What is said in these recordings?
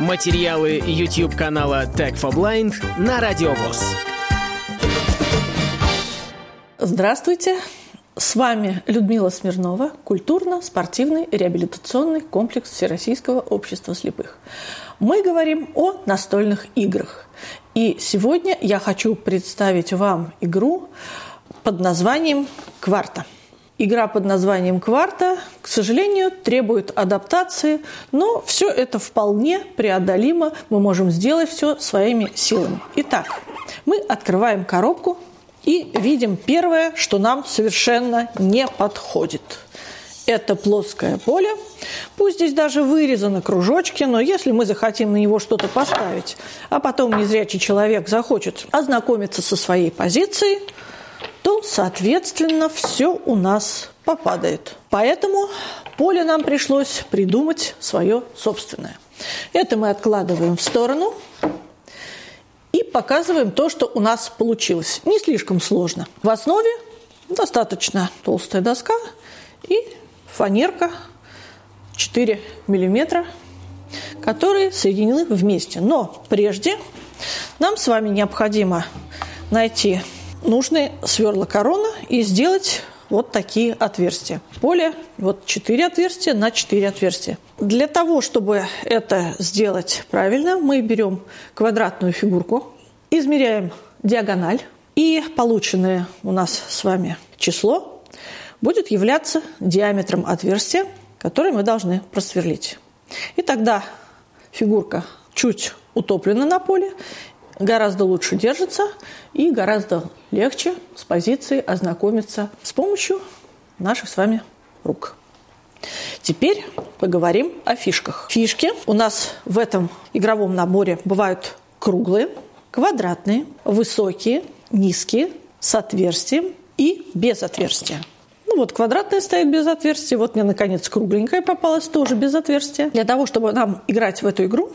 Материалы YouTube канала Tech for Blind на Радиовоз. Здравствуйте! С вами Людмила Смирнова, культурно-спортивный реабилитационный комплекс Всероссийского общества слепых. Мы говорим о настольных играх. И сегодня я хочу представить вам игру под названием «Кварта». Игра под названием «Кварта», к сожалению, требует адаптации, но все это вполне преодолимо. Мы можем сделать все своими силами. Итак, мы открываем коробку и видим первое, что нам совершенно не подходит. Это плоское поле. Пусть здесь даже вырезаны кружочки, но если мы захотим на него что-то поставить, а потом незрячий человек захочет ознакомиться со своей позицией – то, соответственно, все у нас попадает. Поэтому поле нам пришлось придумать свое собственное. Это мы откладываем в сторону и показываем то, что у нас получилось. Не слишком сложно. В основе достаточно толстая доска и фанерка 4 миллиметра, которые соединены вместе. Но прежде нам с вами необходимо найти нужны сверла корона и сделать вот такие отверстия. Поле вот 4 отверстия на 4 отверстия. Для того, чтобы это сделать правильно, мы берем квадратную фигурку, измеряем диагональ, и полученное у нас с вами число будет являться диаметром отверстия, которое мы должны просверлить. И тогда фигурка чуть утоплена на поле, гораздо лучше держится и гораздо легче с позиции ознакомиться с помощью наших с вами рук. Теперь поговорим о фишках. Фишки у нас в этом игровом наборе бывают круглые, квадратные, высокие, низкие, с отверстием и без отверстия. Ну вот квадратная стоит без отверстия, вот мне наконец кругленькая попалась тоже без отверстия. Для того, чтобы нам играть в эту игру,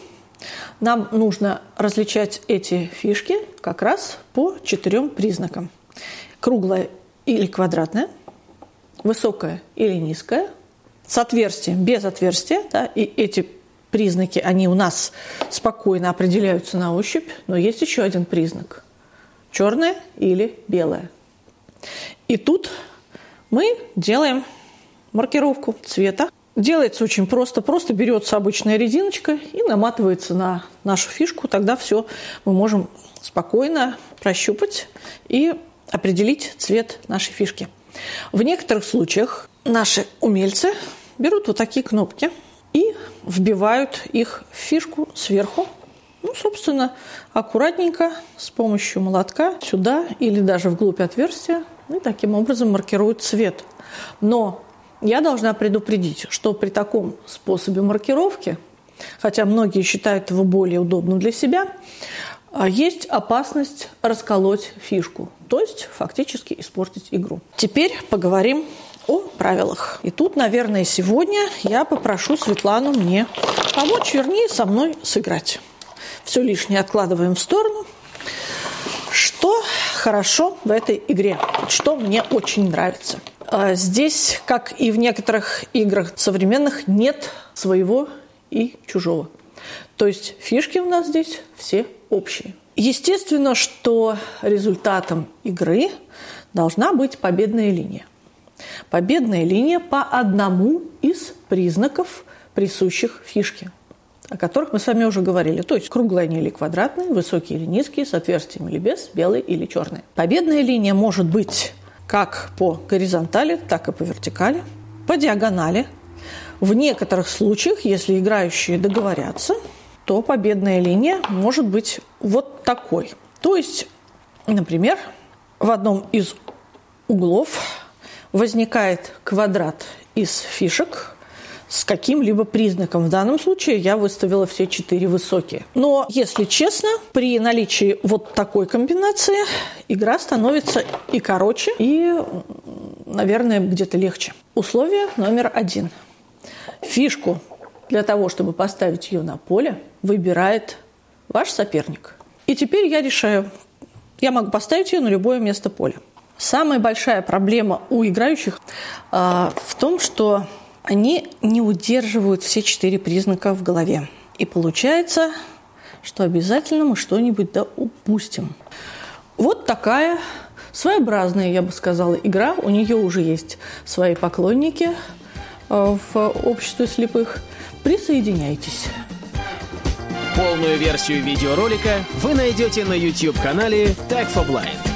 нам нужно различать эти фишки как раз по четырем признакам. Круглая или квадратная, высокая или низкая, с отверстием, без отверстия. Да, и эти признаки, они у нас спокойно определяются на ощупь, но есть еще один признак – черная или белая. И тут мы делаем маркировку цвета Делается очень просто. Просто берется обычная резиночка и наматывается на нашу фишку. Тогда все мы можем спокойно прощупать и определить цвет нашей фишки. В некоторых случаях наши умельцы берут вот такие кнопки и вбивают их в фишку сверху. Ну, собственно, аккуратненько с помощью молотка сюда или даже вглубь отверстия и таким образом маркируют цвет. Но я должна предупредить, что при таком способе маркировки, хотя многие считают его более удобным для себя, а, есть опасность расколоть фишку, то есть фактически испортить игру. Теперь поговорим о правилах. И тут, наверное, сегодня я попрошу Светлану мне помочь, вернее, со мной сыграть. Все лишнее откладываем в сторону. Что хорошо в этой игре? Что мне очень нравится – здесь, как и в некоторых играх современных, нет своего и чужого. То есть фишки у нас здесь все общие. Естественно, что результатом игры должна быть победная линия. Победная линия по одному из признаков, присущих фишке, о которых мы с вами уже говорили. То есть круглые или квадратные, высокие или низкие, с отверстием или без, белые или черные. Победная линия может быть как по горизонтали, так и по вертикали, по диагонали. В некоторых случаях, если играющие договорятся, то победная линия может быть вот такой. То есть, например, в одном из углов возникает квадрат из фишек, с каким-либо признаком. В данном случае я выставила все четыре высокие. Но, если честно, при наличии вот такой комбинации игра становится и короче, и, наверное, где-то легче. Условие номер один. Фишку для того, чтобы поставить ее на поле, выбирает ваш соперник. И теперь я решаю, я могу поставить ее на любое место поля. Самая большая проблема у играющих э, в том, что они не удерживают все четыре признака в голове. И получается, что обязательно мы что-нибудь да упустим. Вот такая своеобразная, я бы сказала, игра. У нее уже есть свои поклонники э, в обществе слепых. Присоединяйтесь. Полную версию видеоролика вы найдете на YouTube-канале Tag for Blind.